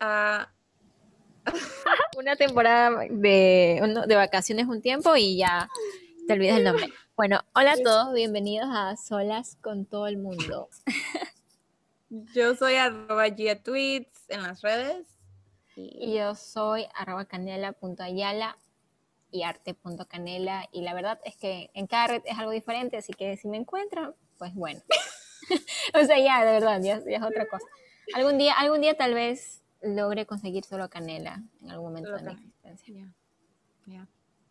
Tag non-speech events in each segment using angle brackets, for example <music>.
a <laughs> una temporada de, de vacaciones un tiempo y ya te olvidas el nombre. Bueno, hola a todos, bienvenidos a Solas con todo el mundo. <laughs> Yo soy arroba Gia Tweets en las redes. Y yo soy arroba canela.ayala y arte.canela. Y la verdad es que en cada red es algo diferente, así que si me encuentran, pues bueno. <laughs> o sea, ya, de verdad, ya, es otra cosa. Algún día, algún día tal vez logre conseguir solo canela en algún momento de mi existencia. Yeah. yeah.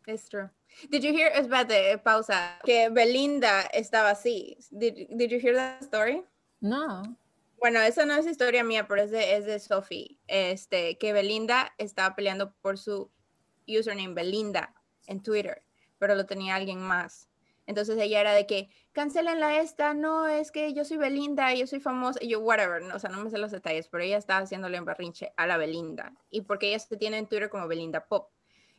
It's true. Did you hear, espérate, pausa, que Belinda estaba así. Did, did you hear that story? No. Bueno, esa no es historia mía, pero es de, es de Sophie. Este, que Belinda estaba peleando por su username Belinda en Twitter, pero lo tenía alguien más. Entonces ella era de que, cancelenla esta, no, es que yo soy Belinda, yo soy famosa, y yo, whatever, no, o sea, no me sé los detalles, pero ella estaba haciéndole un berrinche a la Belinda. Y porque ella se tiene en Twitter como Belinda Pop.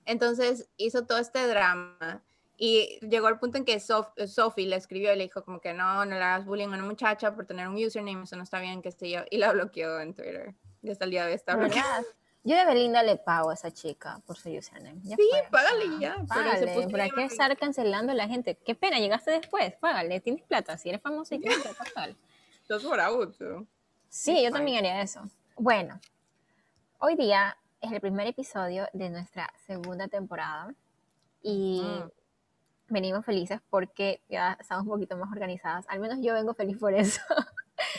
Entonces hizo todo este drama y llegó al punto en que Sophie le escribió y le dijo como que no, no le hagas bullying a una muchacha por tener un username, eso no está bien, que sé yo, y la bloqueó en Twitter. Y hasta el día de esta bloqueada. Yo de Belinda le pago a esa chica por su username. sí, págale ya. Págale, ¿para qué estar cancelando a la gente? Qué pena, llegaste después, págale, tienes plata, si eres famosa y tienes plata, págale. Sí, yo también haría eso. Bueno, hoy día es el primer episodio de nuestra segunda temporada y mm. venimos felices porque ya estamos un poquito más organizadas. Al menos yo vengo feliz por eso.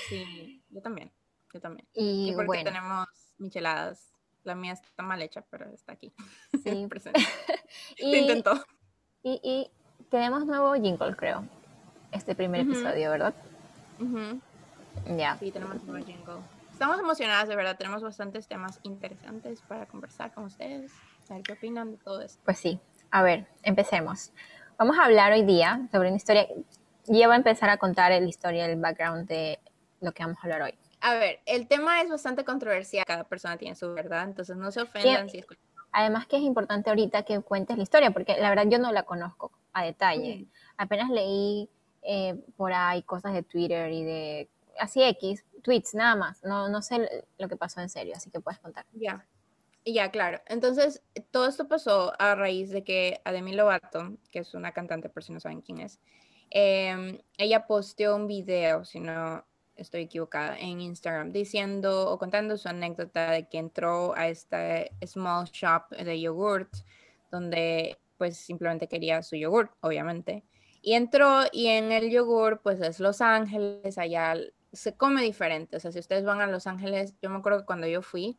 Sí, yo también, yo también. Y, porque bueno. tenemos micheladas. La mía está mal hecha, pero está aquí. <laughs> Sí. presente. <laughs> y, intentó. Y, y, tenemos nuevo jingle, creo. Este primer episodio, ¿verdad? Ya. Sí, tenemos nuevo jingle estamos emocionadas, de verdad. Tenemos bastantes temas interesantes para conversar con ustedes. A ver qué opinan de todo esto. Pues sí. A ver, empecemos. Vamos a hablar hoy día sobre una historia. Yo voy a empezar a contar la historia, el background de lo que vamos a hablar hoy. A ver, el tema es bastante controversial. Cada persona tiene su verdad, entonces no se ofendan si escuchan. Además que es importante ahorita que cuentes la historia, porque la verdad yo no la conozco a detalle. Apenas leí eh, por ahí cosas de Twitter y de así X, tweets nada más, no, no sé lo que pasó en serio, así que puedes contar. Ya, ya, claro. Entonces, todo esto pasó a raíz de que Ademi Lovato, que es una cantante, por si no saben quién es, em, ella posteó un video, si no estoy equivocada, en Instagram, diciendo o contando su anécdota de que entró a este small shop de yogurt, donde pues simplemente quería su yogurt, obviamente. Y entró y en el yogur, pues es Los Ángeles, allá se come diferente. O sea, si ustedes van a Los Ángeles, yo me acuerdo que cuando yo fui,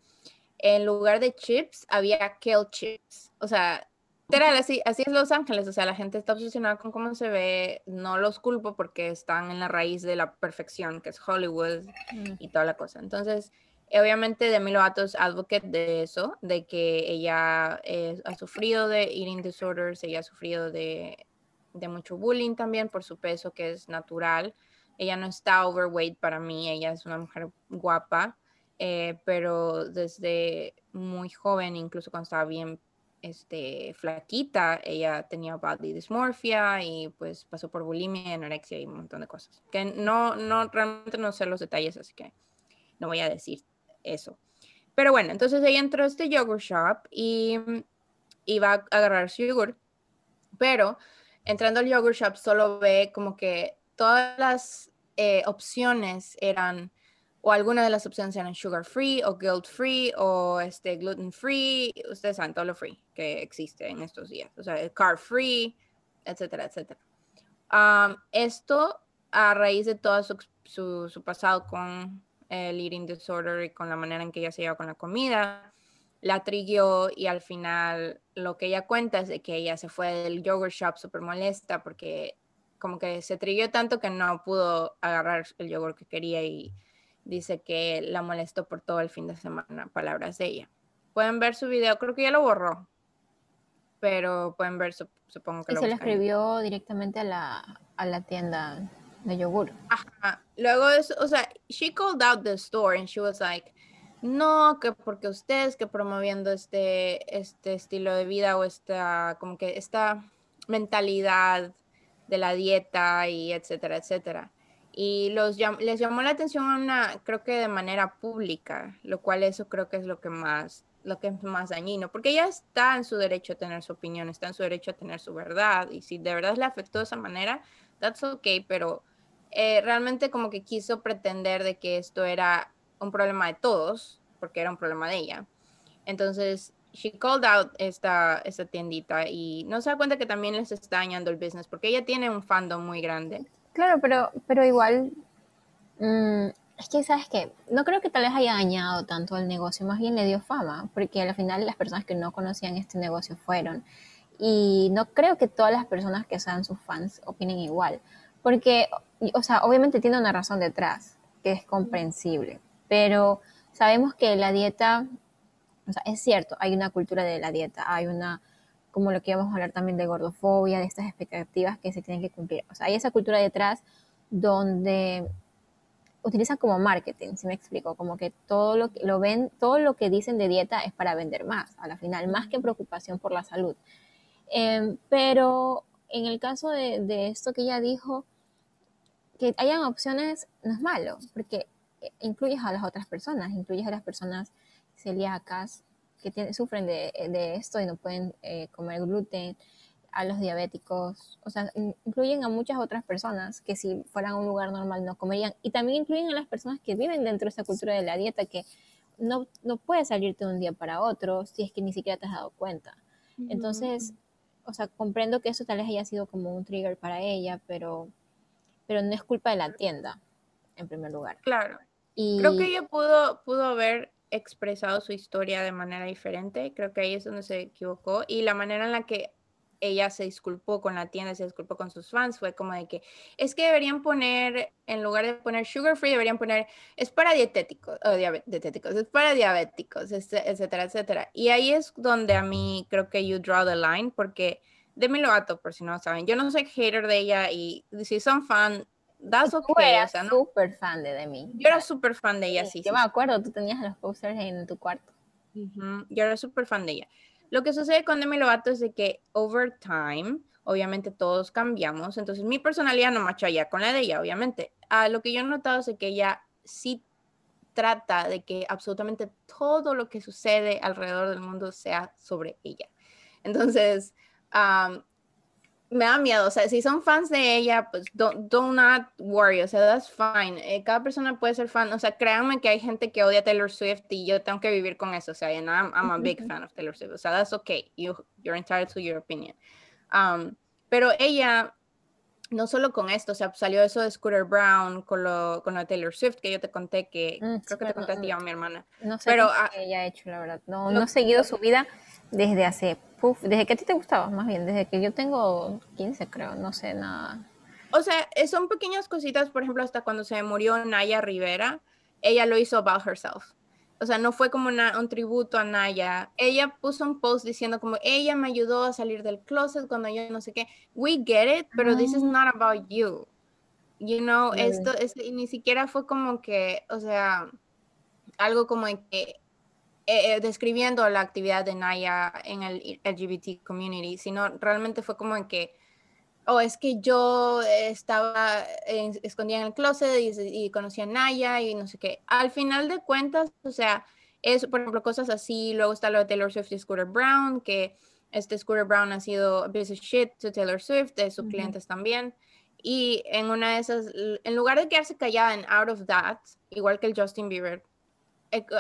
en lugar de chips había kale chips. O sea, literal, así, así es Los Ángeles. O sea, la gente está obsesionada con cómo se ve. No los culpo porque están en la raíz de la perfección, que es Hollywood mm. y toda la cosa. Entonces, obviamente Demi Lovato es advocate de eso, de que ella eh, ha sufrido de eating disorders, ella ha sufrido de, de mucho bullying también por su peso, que es natural. Ella no está overweight para mí, ella es una mujer guapa, eh, pero desde muy joven, incluso cuando estaba bien este, flaquita, ella tenía body dysmorphia y pues pasó por bulimia, anorexia y un montón de cosas. Que no, no, realmente no sé los detalles, así que no voy a decir eso. Pero bueno, entonces ella entró a este yogurt shop y iba a agarrar su yogurt, pero entrando al yogurt shop solo ve como que todas las eh, opciones eran, o algunas de las opciones eran sugar free o guilt free o este, gluten free, ustedes saben todo lo free que existe en estos días, o sea, carb free, etcétera, etcétera. esto a raíz de todo su, su, pasado con el eating disorder y con la manera en que ella se lleva con la comida, la triguió y al final lo que ella cuenta es de que ella se fue del yogurt shop súper molesta porque como que se trilló tanto que no pudo agarrar el yogur que quería y dice que la molestó por todo el fin de semana, palabras de ella. Pueden ver su video, creo que ya lo borró, pero pueden ver, supongo que y se lo escribió directamente a la, a la tienda de yogur. Ajá. Luego es, o sea, she called out the store and she was like, no, que porque ustedes que promoviendo este, este estilo de vida o esta, como que esta mentalidad de la dieta y etcétera, etcétera. Y los les llamó la atención una, creo que de manera pública, lo cual eso creo que es lo que más lo que es más dañino, porque ella está en su derecho a tener su opinión, está en su derecho a tener su verdad, y si de verdad le afectó de esa manera, that's okay, pero eh, realmente como que quiso pretender de que esto era un problema de todos, porque era un problema de ella. Entonces, she called out esta, esta tiendita y no se da cuenta que también les está dañando el business, porque ella tiene un fandom muy grande. Claro, pero, pero igual, mm, es que, ¿sabes qué? No creo que tal vez haya dañado tanto el negocio, más bien le dio fama, porque al final las personas que no conocían este negocio fueron. Y no creo que todas las personas que sean sus fans opinen igual, porque, o sea, obviamente tiene una razón detrás, que es comprensible, pero sabemos que la dieta, o sea, es cierto, hay una cultura de la dieta, hay una como lo que íbamos a hablar también de gordofobia, de estas expectativas que se tienen que cumplir. O sea, hay esa cultura detrás donde utilizan como marketing, si me explico, como que todo lo que lo ven, todo lo que dicen de dieta es para vender más, a la final, más que preocupación por la salud. Em, pero en el caso de, de, esto que ella dijo, que hayan opciones no es malo, porque incluyes a las otras personas, incluyes a las personas celíacas, que sufren de, de, esto y no pueden eh, comer gluten, a los diabéticos, o sea, incluyen a muchas otras personas que si fueran a un lugar normal no comerían. Y también incluyen a las personas que viven dentro de esta cultura de la dieta, que no, no puedes salirte de un día para otro si es que ni siquiera te has dado cuenta. Entonces, o sea, comprendo que eso tal vez haya sido como un trigger para ella, pero, pero no es culpa de la tienda, en primer lugar. Claro. Y... Creo que ella pudo, pudo haber expresado su historia de manera diferente. Creo que ahí es donde se equivocó. Y la manera en la que ella se disculpó con la tienda, se disculpó con sus fans, fue como de que es que deberían poner, en lugar de poner sugar free, deberían poner es para dietéticos, o dietéticos, es para diabéticos, etcétera, etcétera. Y ahí es donde a mí creo que you draw the line, porque Demi Lovato, por si no saben, yo no soy hater de ella y si son fan, that's okay. Tú eras súper fan de Demi. Yo era súper fan de ella, sí. yo me acuerdo, tú tenías los posters en tu cuarto. Yo era súper fan de ella. Lo que sucede con Demi Lovato es de que over time, obviamente todos cambiamos, entonces mi personalidad no macha ya con la de ella, obviamente. Ah, lo que yo he notado es que ella sí trata de que absolutamente todo lo que sucede alrededor del mundo sea sobre ella. Entonces, me da miedo, o sea, si son fans de ella, pues don't, not worry, o sea, that's fine. Eh, cada persona puede ser fan, o sea, créanme que hay gente que odia a Taylor Swift y yo tengo que vivir con eso, o sea, I'm, I'm a big fan of Taylor Swift, o sea, that's okay, you, you're entitled to your opinion. Um, pero ella, no solo con esto, o sea, salió eso de Scooter Brown con lo, con lo de Taylor Swift, que yo te conté que, mm, creo que te conté a ti a mi hermana. No sé pero, qué ella ha hecho, la verdad, no, no he seguido su vida desde hace desde que a ti te gustaba, más bien, desde que yo tengo 15, creo, no sé nada. O sea, eh, son pequeñas cositas, por ejemplo, hasta cuando se murió Naya Rivera, ella lo hizo about herself. O sea, no fue como un tributo a Naya. Ella puso un post diciendo como, ella me ayudó a salir del closet cuando yo no sé qué. We get it, pero this is ah. not about you. You know, esto es, ni siquiera fue como que, o sea, algo como que eh, eh, describiendo la actividad de Naya en el LGBT community, sino realmente fue como en que, oh, es que yo estaba escondida en el closet y, y conocí a Naya y no sé qué. Al final de cuentas, o sea, es, por ejemplo, cosas así. Luego está lo de Taylor Swift y Scooter Brown, que este Scooter Brown ha sido a piece of shit to Taylor Swift, de sus clientes también. Y en una de esas, en lugar de quedarse callada en Out of That, igual que el Justin Bieber,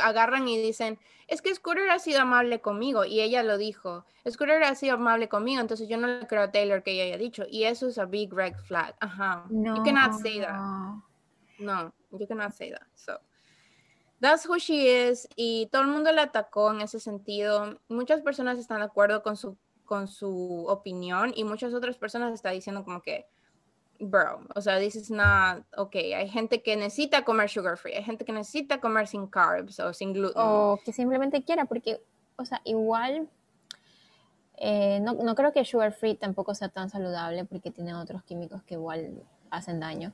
agarran y dicen, es que Scooter ha sido amable conmigo y ella lo dijo, Scooter ha sido amable conmigo, entonces yo no le creo a Taylor que ella haya dicho y eso es a big red flag. Ajá. No. You cannot say that. No, you cannot say that. So, that's who she is y todo el mundo la atacó en ese sentido. Muchas personas están de acuerdo con su con su opinión y muchas otras personas están diciendo como que bro, o sea, this is not okay. Hay gente que necesita comer sugar free, hay gente que necesita comer sin carbs o sin gluten. O que simplemente quiera, porque, o sea, igual, eh, no, no, creo que sugar free tampoco sea tan saludable porque tiene otros químicos que igual hacen daño.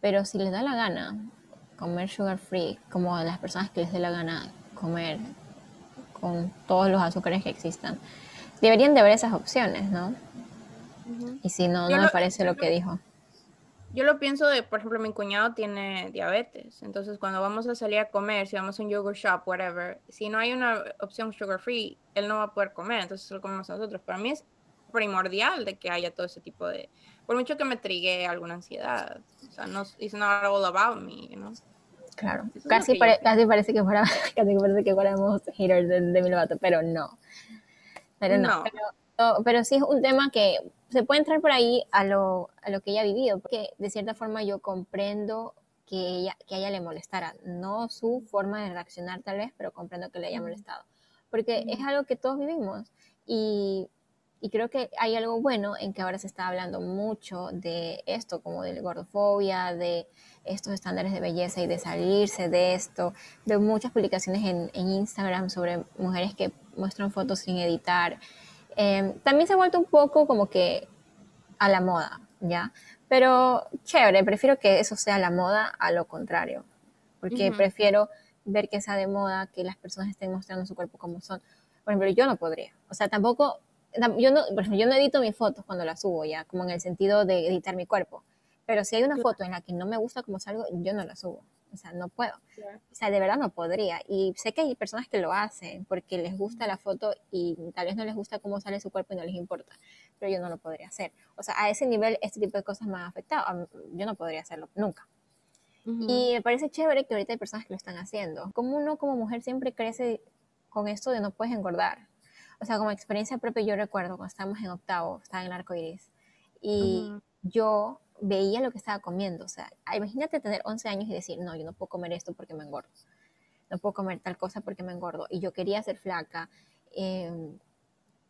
Pero si les da la gana comer sugar free, como a las personas que les dé la gana comer con todos los azúcares que existan, deberían de haber esas opciones, ¿no? Y si no, no me parece lo que dijo yo lo pienso de, por ejemplo, mi cuñado tiene diabetes, entonces cuando vamos a salir a comer, si vamos a un yogurt shop, whatever, si no hay una opción sugar free, él no va a poder comer, entonces lo comemos nosotros. Para mí es primordial de que haya todo ese tipo de, por mucho que me trigue alguna ansiedad, o sea, no, it's not all about me, you know? Claro, casi, casi, parece que fuera, <laughs> casi parece que fuéramos haters de, de mi lobato, pero no. Pero no, Pero, pero, sí es un tema que se puede entrar por ahí a lo, a lo que ella ha vivido, porque de cierta forma yo comprendo que, ella, que a ella le molestara, no su forma de reaccionar tal vez, pero comprendo que le haya molestado, porque es algo que todos vivimos y y creo que hay algo bueno en que ahora se está hablando mucho de esto, como de la gordofobia, de estos estándares de belleza y de salirse de esto. Veo muchas publicaciones en, en Instagram sobre mujeres que muestran fotos sin editar. Em, también se ha vuelto un poco como que a la moda, ¿ya? Pero chévere, prefiero que eso sea la moda a lo contrario, porque prefiero ver que sea de moda, que las personas estén mostrando su cuerpo como son. Por ejemplo, yo no podría. O sea, tampoco yo no, por ejemplo, yo no edito mis fotos cuando las subo ya, como en el sentido de editar mi cuerpo. Pero si hay una foto en la que no me gusta como salgo, yo no la subo. O sea, no puedo. O sea, de verdad no podría. Y sé que hay personas que lo hacen porque les gusta la foto y tal vez no les gusta cómo sale su cuerpo y no les importa. Pero yo no lo podría hacer. O sea, a ese nivel este tipo de cosas me han afectado. Yo no podría hacerlo nunca. Y me parece chévere que ahorita hay personas que lo están haciendo. Como uno como mujer siempre crece con esto de no puedes engordar o sea, como experiencia propia, yo recuerdo cuando estábamos en octavo, estaba en el arco iris, y yo veía lo que estaba comiendo. O sea, imagínate tener 11 años y decir, no, yo no puedo comer esto porque me engordo. No puedo comer tal cosa porque me engordo. Y yo quería ser flaca. Em,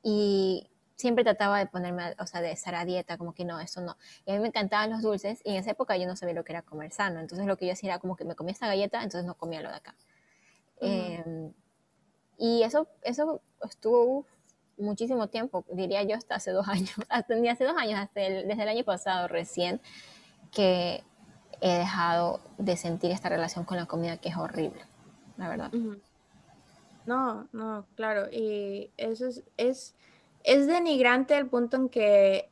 y siempre trataba de ponerme, o sea, de estar a dieta, como que no, eso no. Y a mí me encantaban los dulces y en esa época yo no sabía lo que era comer sano. Entonces lo que yo hacía era como que me comía esta galleta, entonces no comía lo de acá. Y eso, eso estuvo muchísimo tiempo, diría yo hasta hace dos <laughs> años, hasta, hace dos años, hasta desde el año pasado recién, que he dejado de sentir esta relación con la comida que es horrible, la verdad. No, no, claro, y eso es, es, es denigrante al punto en que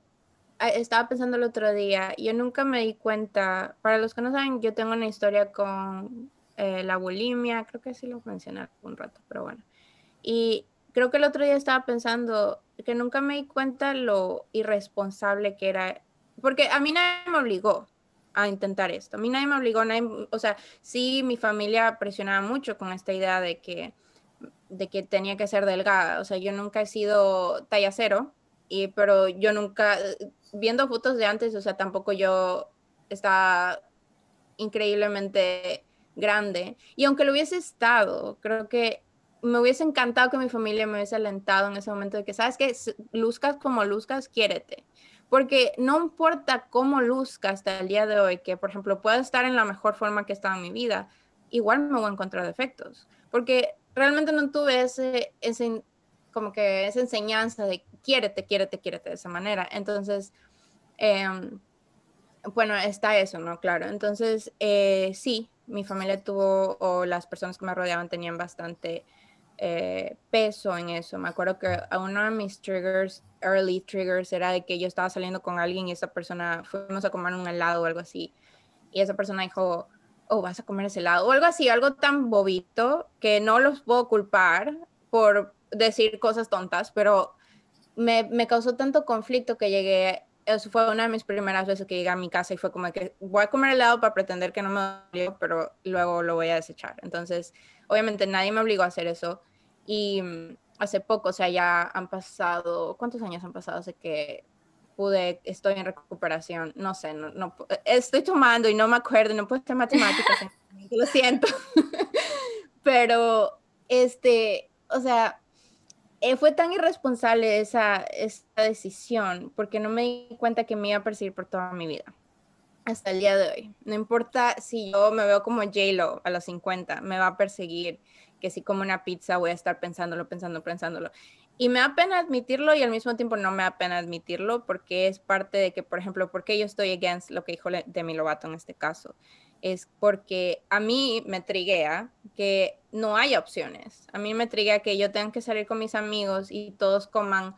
ah, estaba pensando el otro día, yo nunca me di cuenta, para los que no saben, yo tengo una historia con eh, la bulimia, creo que sí lo mencioné un rato, pero bueno. Y creo que el otro día estaba pensando que nunca me di cuenta lo irresponsable que era, porque a mí nadie me obligó a intentar esto, a mí nadie me obligó, o sea, sí mi familia presionaba mucho con esta idea de que, de que tenía que ser delgada, o sea, yo nunca he sido talla cero, y, pero yo nunca, viendo fotos de antes, o sea, tampoco yo estaba increíblemente grande, y aunque lo hubiese estado, creo que me hubiese encantado que mi familia me hubiese alentado en ese momento de que, ¿sabes que Luzcas como luzcas, quiérete. Porque no importa cómo luzca hasta el día de hoy, que por ejemplo pueda estar en la mejor forma que estaba en mi vida, igual me voy a encontrar defectos. Porque realmente no tuve ese, ese como que esa enseñanza de quiérete, quiérete, quiérete de esa manera. Entonces, em, bueno, está eso, ¿no? Claro. Entonces, eh, sí, mi familia tuvo, o las personas que me rodeaban tenían bastante eh, peso en eso. Me acuerdo que uno de mis triggers, early triggers, era de que yo estaba saliendo con alguien y esa persona, fuimos a comer un helado o algo así, y esa persona dijo, oh, vas a comer ese helado, o algo así, algo tan bobito que no los puedo culpar por decir cosas tontas, pero me, me causó tanto conflicto que llegué eso fue una de mis primeras veces que llegué a mi casa y fue como que voy a comer helado para pretender que no me dolió, pero luego lo voy a desechar. Entonces, obviamente nadie me obligó a hacer eso. Y mm, hace poco, o sea, ya han pasado, ¿cuántos años han pasado? Hace que pude, estoy en recuperación, no sé, no, no estoy tomando y no me acuerdo, no puedo hacer matemáticas, <laughs> <laughs> lo siento. <laughs> Pero, este, o sea, eh, fue tan irresponsable esa, esa decisión porque no me di cuenta que me iba a perseguir por toda mi vida hasta el día de hoy. No importa si yo me veo como J-Lo a los 50, me va a perseguir que si como una pizza voy a estar pensándolo, pensándolo, pensándolo. Y me da pena admitirlo y al mismo tiempo no me da pena admitirlo porque es parte de que, por ejemplo, porque yo estoy against lo que dijo Demi Lovato en este caso. Es porque a mí me triguea que no haya opciones. A mí me triguea que yo tenga que salir con mis amigos y todos coman,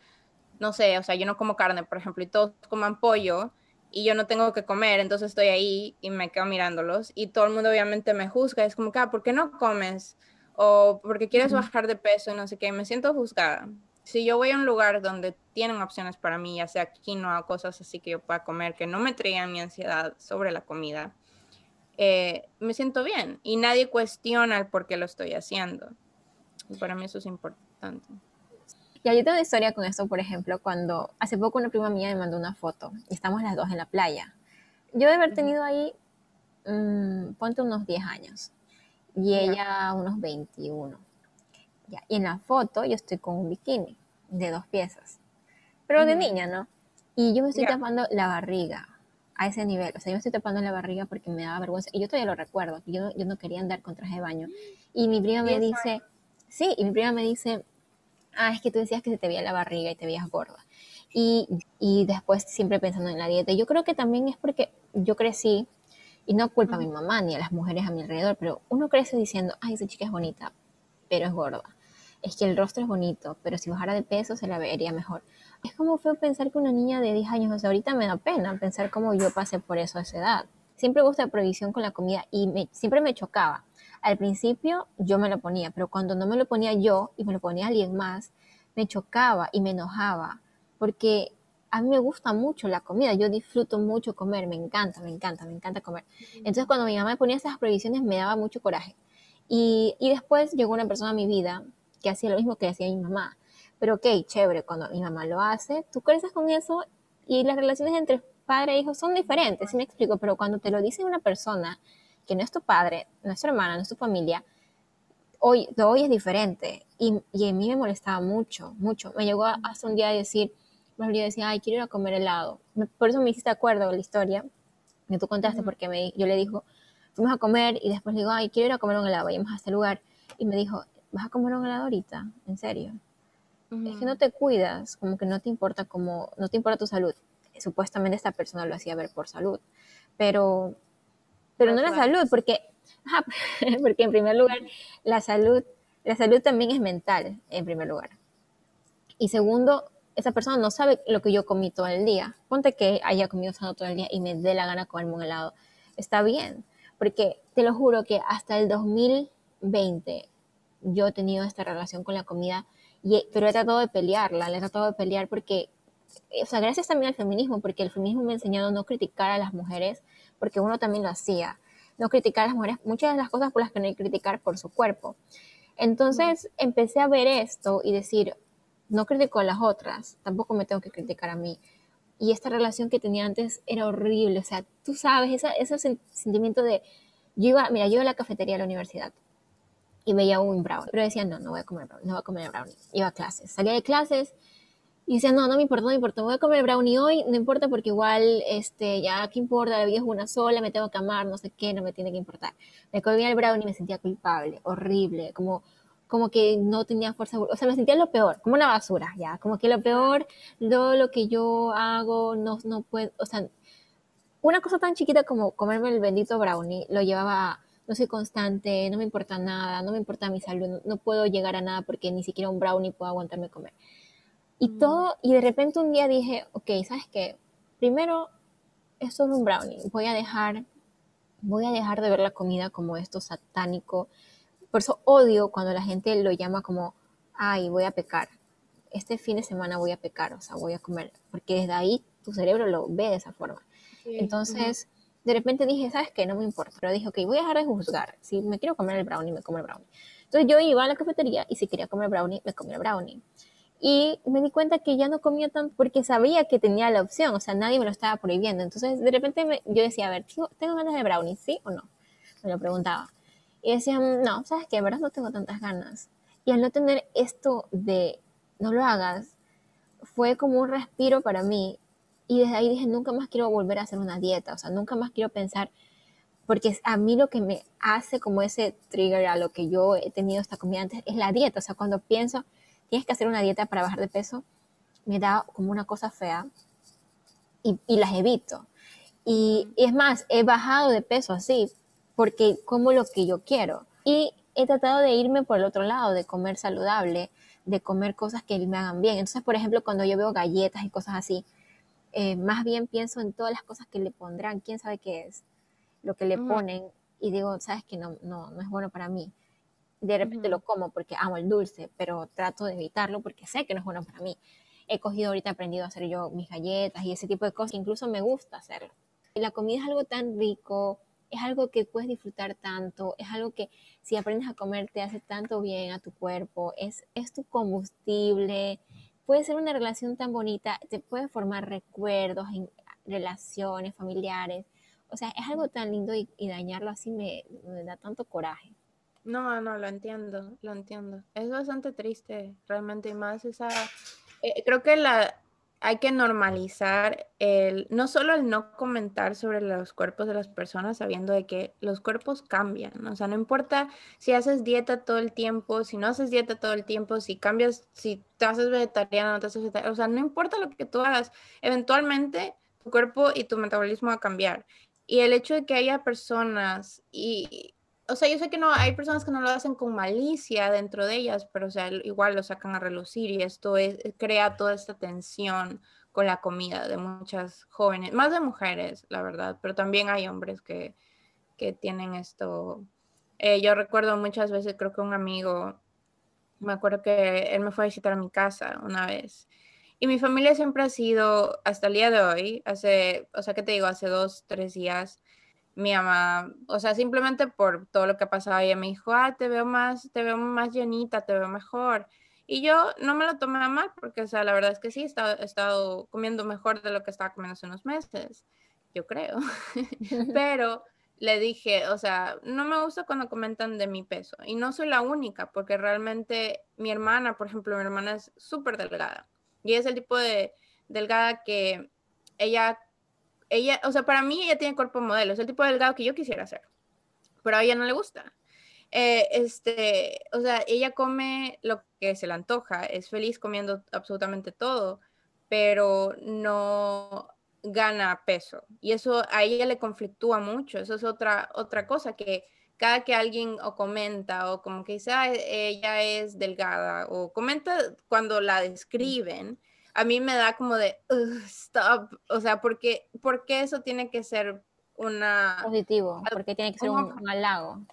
no sé, o sea, yo no como carne, por ejemplo, y todos coman pollo y yo no tengo que comer, entonces estoy ahí y me quedo mirándolos y todo el mundo obviamente me juzga, es como ah, ¿por qué no comes? O porque quieres bajar de peso y no sé qué, me siento juzgada. Si yo voy a un lugar donde tienen opciones para mí, ya sea quinoa cosas así que yo pueda comer, que no me traigan mi ansiedad sobre la comida, eh, me siento bien y nadie cuestiona el por qué lo estoy haciendo. Y para mí eso es importante. Ya yo tengo una historia con esto, por ejemplo, cuando hace poco una prima mía me mandó una foto y estamos las dos en la playa. Yo de haber tenido ahí, mm, ponte unos 10 años y ella unos 21. Ya. Y en la foto yo estoy con un bikini de dos piezas, pero de niña, ¿no? Y yo me estoy tapando la barriga a ese nivel. O sea, yo me estoy tapando la barriga porque me daba vergüenza. Y yo todavía lo recuerdo. Yo, yo no quería andar con traje de baño. Y mi prima me dice, sí, y mi prima me dice, ah, es que tú decías que se te veía la barriga y te veías gorda. Y, y después siempre pensando en la dieta. Yo creo que también es porque yo crecí, y no culpa a mi mamá ni a las mujeres a mi alrededor, pero uno crece diciendo, ay, esa chica es bonita, pero es gorda. Es que el rostro es bonito, pero si bajara de peso se la vería mejor. Es como feo pensar que una niña de 10 años, o sea, ahorita me da pena pensar cómo yo pasé por eso a esa edad. Siempre gusta prohibición con la comida y me, siempre me chocaba al principio yo me lo ponía, pero cuando no me lo ponía yo y me lo ponía alguien más, me chocaba y me enojaba, porque a mí me gusta mucho la comida, yo disfruto mucho comer, me encanta, me encanta, me encanta comer. Entonces cuando mi mamá me ponía esas prohibiciones me daba mucho coraje. Y, y después llegó una persona a mi vida que hacía lo mismo que hacía mi mamá. Pero ok, chévere, cuando mi mamá lo hace, tú creces con eso y las relaciones entre padre e hijo son diferentes, ¿sí me explico? Pero cuando te lo dice una persona que no es tu padre, no es tu hermana, no es tu familia, hoy, hoy es diferente. Y, y a mí me molestaba mucho, mucho. Me llegó hasta un día a decir, me decía, ay, quiero ir a comer helado. Por eso me hiciste acuerdo la historia que tú contaste, porque me, yo le dijo, fuimos a comer y después le digo, ay, quiero ir a comer un helado, vayamos a este lugar. Y me dijo, ¿vas a comer un helado ahorita? ¿En serio? Es que no te cuidas, como que no te importa como, no te importa tu salud. Supuestamente esta persona lo hacía ver por salud, pero pero no la salud, porque, <laughs> porque en primer lugar, la salud, la salud también es mental, en primer lugar. Y segundo, esa persona no sabe lo que yo comí todo el día. Ponte que haya comido sano todo el día y me dé la gana comerme un helado. Está bien, porque te lo juro que hasta el 2020 yo he tenido esta relación con la comida, y, pero he tratado de pelearla, le he tratado de pelear porque, o sea, gracias también al feminismo, porque el feminismo me ha enseñado a no criticar a las mujeres porque uno también lo hacía. No criticar a las mujeres, muchas de las cosas por las que no hay que criticar por su cuerpo. Entonces empecé a ver esto y decir, no critico a las otras, tampoco me tengo que criticar a mí. Y esta relación que tenía antes era horrible, o sea, tú sabes, ese sentimiento de, yo iba, mira, yo iba a la cafetería de la universidad y veía un brownie, pero decía, no, no voy a comer brownie, no voy a comer brownie. Iba a clases, salía de clases, y decía, no, no me importa, no me importa, voy a comer brownie hoy, no importa porque igual, este, ya, ¿qué importa? La vida es una sola, me tengo que amar, no sé qué, no me tiene que importar. Me comía el brownie y me sentía culpable, horrible, como, como que no tenía fuerza, o sea, me sentía lo peor, como una basura, ya, como que lo peor, todo lo que yo hago, no, no puedo, o sea, una cosa tan chiquita como comerme el bendito brownie, lo llevaba no soy constante, no me importa nada, no me importa mi salud, no, no puedo llegar a nada porque ni siquiera un brownie puedo aguantarme comer. Y mm. todo, y de repente un día dije, ok, ¿sabes qué? Primero, esto es un brownie. Voy a dejar, voy a dejar de ver la comida como esto satánico. Por eso odio cuando la gente lo llama como, ay, voy a pecar. Este fin de semana voy a pecar, o sea, voy a comer. Porque desde ahí tu cerebro lo ve de esa forma. Entonces, de repente dije, ¿sabes qué? No me importa. Pero dije, ok, voy a dejar de juzgar. Si me quiero comer el brownie, me como el brownie. Entonces yo iba a la cafetería y si quería comer brownie, me comía el brownie y me di cuenta que ya no comía tanto porque sabía que tenía la opción, o sea, nadie me lo estaba prohibiendo. Entonces, de repente yo decía, a ver, ¿tengo ganas de brownie? ¿Sí o no? Me lo preguntaba. Y decían, no, ¿sabes qué? De verdad no tengo tantas ganas. Y al no tener esto de no lo hagas, fue como un respiro para mí. Y desde ahí dije, nunca más quiero volver a hacer una dieta, o sea, nunca más quiero pensar, porque a mí lo que me hace como ese trigger a lo que yo he tenido esta comida antes es la dieta, o sea, cuando pienso, tienes que hacer una dieta para bajar de peso, me da como una cosa fea y, las evito. Y, es más, he bajado de peso así porque como lo que yo quiero. Y he tratado de irme por el otro lado, de comer saludable, de comer cosas que me hagan bien. Entonces, por ejemplo, cuando yo veo galletas y cosas así, eh, más bien pienso en todas las cosas que le pondrán, quién sabe qué es, lo que le ponen, y digo, sabes que no, no, no es bueno para mí. De repente lo como porque amo el dulce, pero trato de evitarlo porque sé que no es bueno para mí. He cogido ahorita, aprendido a hacer yo mis galletas y ese tipo de cosas, incluso me gusta hacerlo. Y la comida es algo tan rico, es algo que puedes disfrutar tanto, es algo que si aprendes a comer te hace tanto bien a tu cuerpo, es, es tu combustible, puede ser una relación tan bonita, te puede formar recuerdos, en relaciones familiares, o sea, es algo tan lindo y, dañarlo así me, da tanto coraje. No, no, lo entiendo, lo entiendo. Es bastante triste, realmente, y más esa... Eh, creo que la, hay que normalizar el, no solo el no comentar sobre los cuerpos de las personas sabiendo de que los cuerpos cambian, o sea, no importa si haces dieta todo el tiempo, si no haces dieta todo el tiempo, si cambias, si te haces vegetariano, no te haces vegetariano, o sea, no importa lo que tú hagas, eventualmente tu cuerpo y tu metabolismo va a cambiar. Y el hecho de que haya personas y, o sea, yo sé que no, hay personas que no lo hacen con malicia dentro de ellas, pero o sea, igual lo sacan a relucir y esto es, crea toda esta tensión con la comida de muchas jóvenes, más de mujeres, la verdad, pero también hay hombres que, que tienen esto. Eh, yo recuerdo muchas veces, creo que un amigo, me acuerdo que él me fue a visitar a mi casa una vez. Y mi familia siempre ha sido, hasta el día de hoy, hace, o sea, ¿qué te digo? Hace dos, tres días, mi mamá, o sea, simplemente por todo lo que ha pasado, ella me dijo, ah, te veo más, te veo más llenita, te veo mejor. Y yo no me lo tomé mal porque, o sea, la verdad es que sí, he estado, he estado comiendo mejor de lo que estaba comiendo hace unos meses, yo creo. <laughs> <laughs> Pero le dije, o sea, no me gusta cuando comentan de mi peso. Y no soy la única, porque realmente mi hermana, por ejemplo, mi hermana es súper delgada. Y es el tipo de delgada que ella ella, o sea, para mí ella tiene cuerpo modelo, es el tipo de delgado que yo quisiera hacer, pero a ella no le gusta. Eh, este, o sea, ella come lo que se le antoja, es feliz comiendo absolutamente todo, pero no gana peso. Y eso a ella le conflictúa mucho. Eso es otra, otra cosa que cada que alguien o comenta o como que dice, ella es delgada o comenta cuando la describen, a mí me da como de, stop, o sea, porque, porque eso tiene que ser una... Positivo, porque tiene que ser un, halago.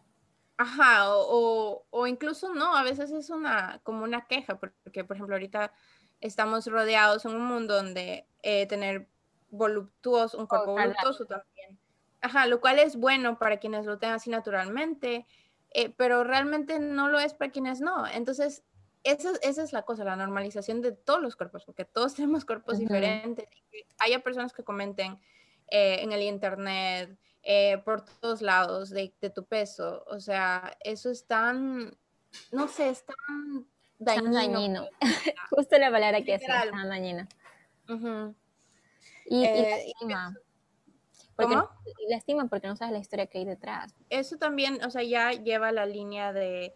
Ajá, o, o, incluso no, a veces es una, como una queja, porque por ejemplo ahorita estamos rodeados en un mundo donde eh, tener voluptuoso, un cuerpo voluptuoso también. Ajá, lo cual es bueno para quienes lo tengan así naturalmente, eh, pero realmente no lo es para quienes no. Entonces, esa, es la cosa, la normalización de todos los cuerpos, porque todos <laughs> tenemos cuerpos diferentes. Haya personas que comenten eh, en el internet, eh, por todos lados, de, tu peso. O sea, eso es tan, no sé, es tan dañino. <laughs> <laughs> Justo la palabra que es tan dañino. Y, eh, lastima. Porque ¿Cómo? lastima porque no sabes la historia que hay detrás. Eso también, o sea, ya lleva la línea de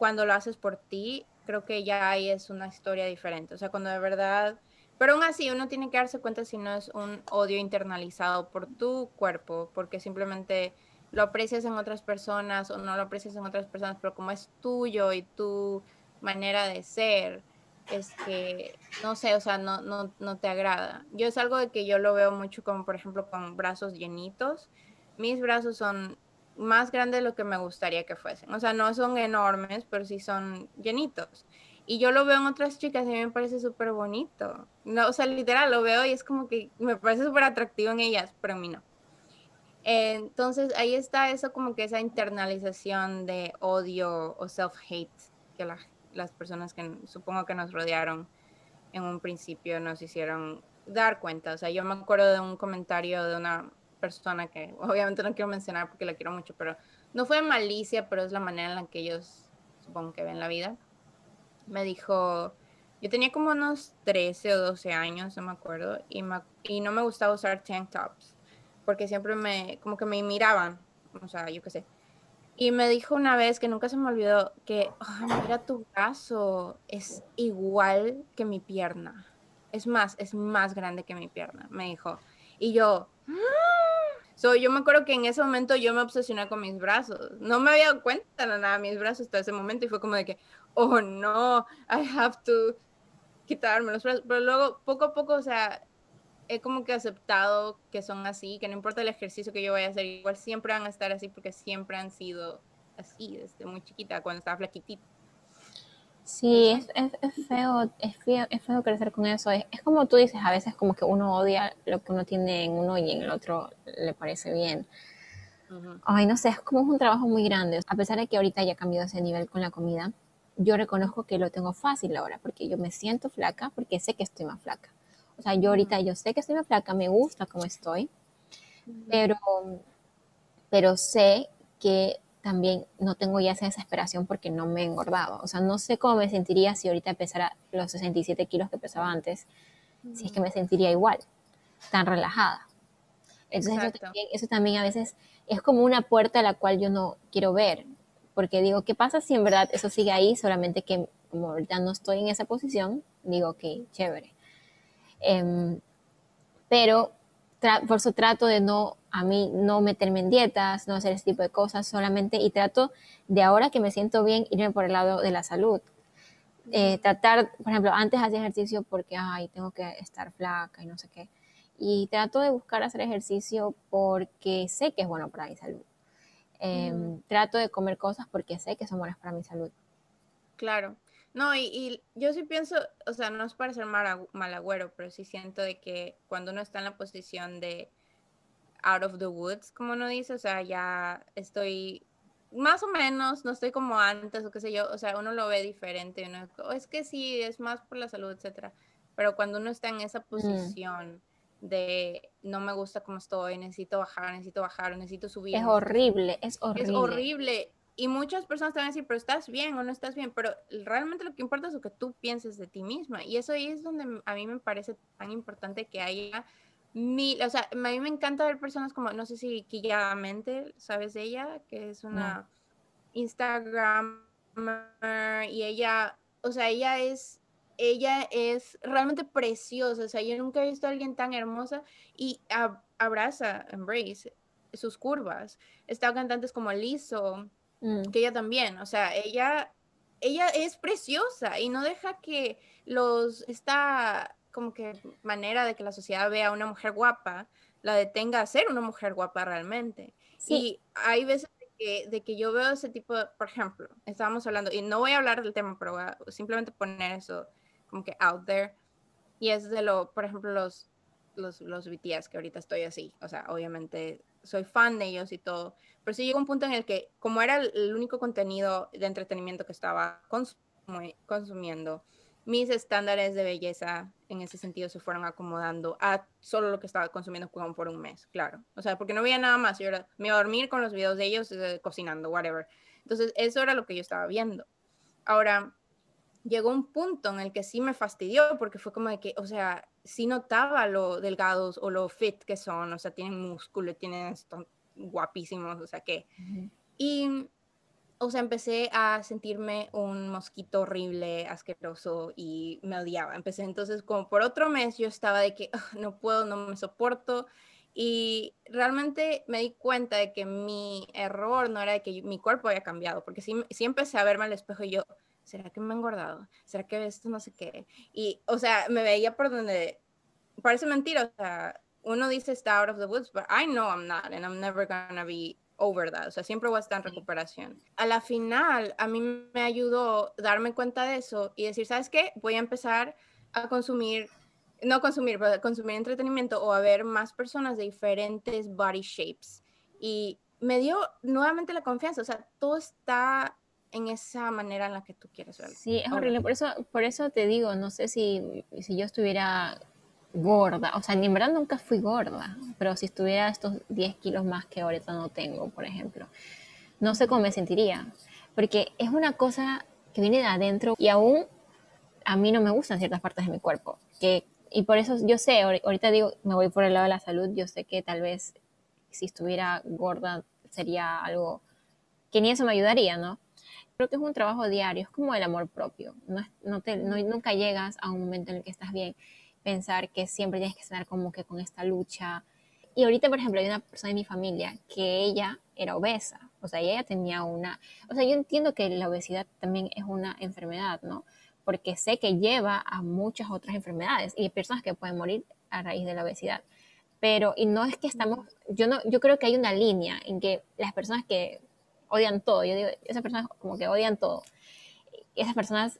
cuando lo haces por ti, creo que ya ahí es una historia diferente. O sea, cuando de verdad, pero aún así uno tiene que darse cuenta si no es un odio internalizado por tu cuerpo, porque simplemente lo aprecias en otras personas o no lo aprecias en otras personas, pero como es tuyo y tu manera de ser, es que, no sé, o sea, no, no, no te agrada. Yo es algo de que yo lo veo mucho como, por ejemplo, con brazos llenitos. Mis brazos son más grande de lo que me gustaría que fuesen. O sea, no son enormes, pero sí son llenitos. Y yo lo veo en otras chicas y a mí me parece súper bonito. No, o sea, literal, lo veo y es como que me parece súper atractivo en ellas, pero en mí no. entonces, ahí está eso como que esa internalización de odio o self-hate que las personas que supongo que nos rodearon en un principio nos hicieron dar cuenta. O sea, yo me acuerdo de un comentario de una persona que <laughs> obviamente no quiero mencionar porque la quiero mucho, pero no fue malicia, pero es la manera en la que ellos supongo que ven la vida. Me dijo, yo tenía como unos 13 o 12 años, no me acuerdo, y, y no me gustaba usar tank tops, porque siempre me, como que me miraban, o sea, yo qué sé. Y me dijo una vez que nunca se me olvidó que, mira tu brazo, es igual que mi pierna. Es más, es más grande que mi pierna, me dijo. Y yo, So, yo me acuerdo que en ese momento yo me obsesioné con mis brazos. No me había dado cuenta de nada mis brazos hasta ese momento y fue como de que, oh no, I have to quitarme los brazos. Pero luego, poco a poco, o sea, he como que aceptado que son así, que no importa el ejercicio que yo vaya a hacer, igual siempre van a estar así porque siempre han sido así desde muy chiquita, cuando estaba flaquitita. Sí, es, es, feo, es feo, es feo crecer con eso. Es, es, como tú dices, a veces como que uno odia lo que uno tiene en uno y en el otro le parece bien. Ay, no sé, es como un trabajo muy grande. A pesar de que ahorita ya cambiado ese nivel con la comida, yo reconozco que lo tengo fácil ahora, porque yo me siento flaca, porque sé que estoy más flaca. O sea, yo ahorita yo sé que estoy más flaca, me gusta como estoy, pero, pero sé que también no tengo ya esa desesperación porque no me he engordado. O sea, no sé cómo me sentiría si ahorita pesara los 67 kilos que pesaba antes, si es que me sentiría igual, tan relajada. Entonces eso también, eso también, a veces es como una puerta a la cual yo no quiero ver, porque digo, ¿qué pasa si en verdad eso sigue ahí? Solamente que como ahorita no estoy en esa posición, digo, ok, chévere. Em, pero por eso trato de no, a mí, no meterme en dietas, no hacer ese tipo de cosas solamente y trato de ahora que me siento bien irme por el lado de la salud. Eh, tratar, por ejemplo, antes hacía ejercicio porque, ay, tengo que estar flaca y no sé qué. Y trato de buscar hacer ejercicio porque sé que es bueno para mi salud. Em, trato de comer cosas porque sé que son buenas para mi salud. Claro. No, y, yo sí pienso, o sea, no es para ser mal, agüero, pero sí siento de que cuando uno está en la posición de out of the woods, como uno dice, o sea, ya estoy más o menos, no estoy como antes o qué sé yo, o sea, uno lo ve diferente, uno, oh, es que sí, es más por la salud, etcétera, pero cuando uno está en esa mm. posición de no me gusta cómo estoy, necesito bajar, necesito bajar, necesito subir. Es horrible, es horrible. Es horrible y muchas personas te van a decir, pero estás bien o no estás bien, pero realmente lo que importa es lo que tú pienses de ti misma. Y eso ahí es donde a mí me parece tan importante que haya mil, o sea, a mí me encanta ver personas como, no sé si Killa Mente, ¿sabes de ella? Que es una Instagram y ella, o sea, ella es, ella es realmente preciosa, o sea, yo nunca he visto a alguien tan hermosa y abraza, embrace sus curvas. Está cantantes como Lizzo, Mm. que ella también, o sea, ella, ella es preciosa y no deja que los, esta como que manera de que la sociedad vea a una mujer guapa, la detenga a ser una mujer guapa realmente. Y hay veces de que, de que, yo veo ese tipo, de, por ejemplo, estábamos hablando, y no voy a hablar del tema, pero voy a simplemente poner eso como que out there, y es de lo, por ejemplo, los, los, los BTS, que ahorita estoy así, o sea, obviamente soy fan de ellos y todo, pero sí llegó un punto en el que, como era el único contenido de entretenimiento que estaba consumiendo, mis estándares de belleza en ese sentido se fueron acomodando a solo lo que estaba consumiendo como por un mes, claro. O sea, porque no veía nada más. Yo era, me iba a dormir con los videos de ellos eh, cocinando, whatever. Entonces, eso era lo que yo estaba viendo. Ahora, llegó un punto en el que sí me fastidió porque fue como de que, o sea, sí notaba lo delgados o lo fit que son, o sea, tienen músculo, tienen, están guapísimos, o sea que... Y, o sea, empecé a sentirme un mosquito horrible, asqueroso y me odiaba. Empecé entonces como por otro mes yo estaba de que no puedo, no me soporto. Y realmente me di cuenta de que mi error no era de que mi cuerpo había cambiado, porque sí, sí empecé a verme al espejo y yo, ¿será que me he engordado? ¿Será que esto no sé qué? Y, o sea, me veía por donde, parece mentira, o sea, uno dice está out of the woods, but I know I'm not, and I'm never gonna be over that, o sea, siempre voy a estar en recuperación. A la final, a mí me ayudó darme cuenta de eso y decir, ¿sabes qué? Voy a empezar a consumir, no consumir, pero consumir entretenimiento o a ver más personas de diferentes body shapes. Y me dio nuevamente la confianza, o sea, todo está en esa manera en la que tú quieres verlo. Sí, es horrible. Por eso, por eso te digo, no sé si, si yo estuviera gorda, o sea, ni en verdad nunca fui gorda, pero si estuviera estos 10 kilos más que ahorita no tengo, por ejemplo, no sé cómo me sentiría, porque es una cosa que viene de adentro y aún a mí no me gustan ciertas partes de mi cuerpo, que, y por eso yo sé, ahorita digo, me voy por el lado de la salud, yo sé que tal vez si estuviera gorda sería algo que ni eso me ayudaría, ¿no? Creo que es un trabajo diario, es como el amor propio. No, no te, nunca llegas a un momento en el que estás bien, pensar que siempre tienes que estar como que con esta lucha. Y ahorita, por ejemplo, hay una persona de mi familia que ella era obesa, o sea, ella tenía una, o sea, yo entiendo que la obesidad también es una enfermedad, ¿no? Porque sé que lleva a muchas otras enfermedades y hay personas que pueden morir a raíz de la obesidad. Pero, y no es que estamos, yo, no, yo creo que hay una línea en que las personas que odian todo, yo digo, esas personas como que odian todo, esas personas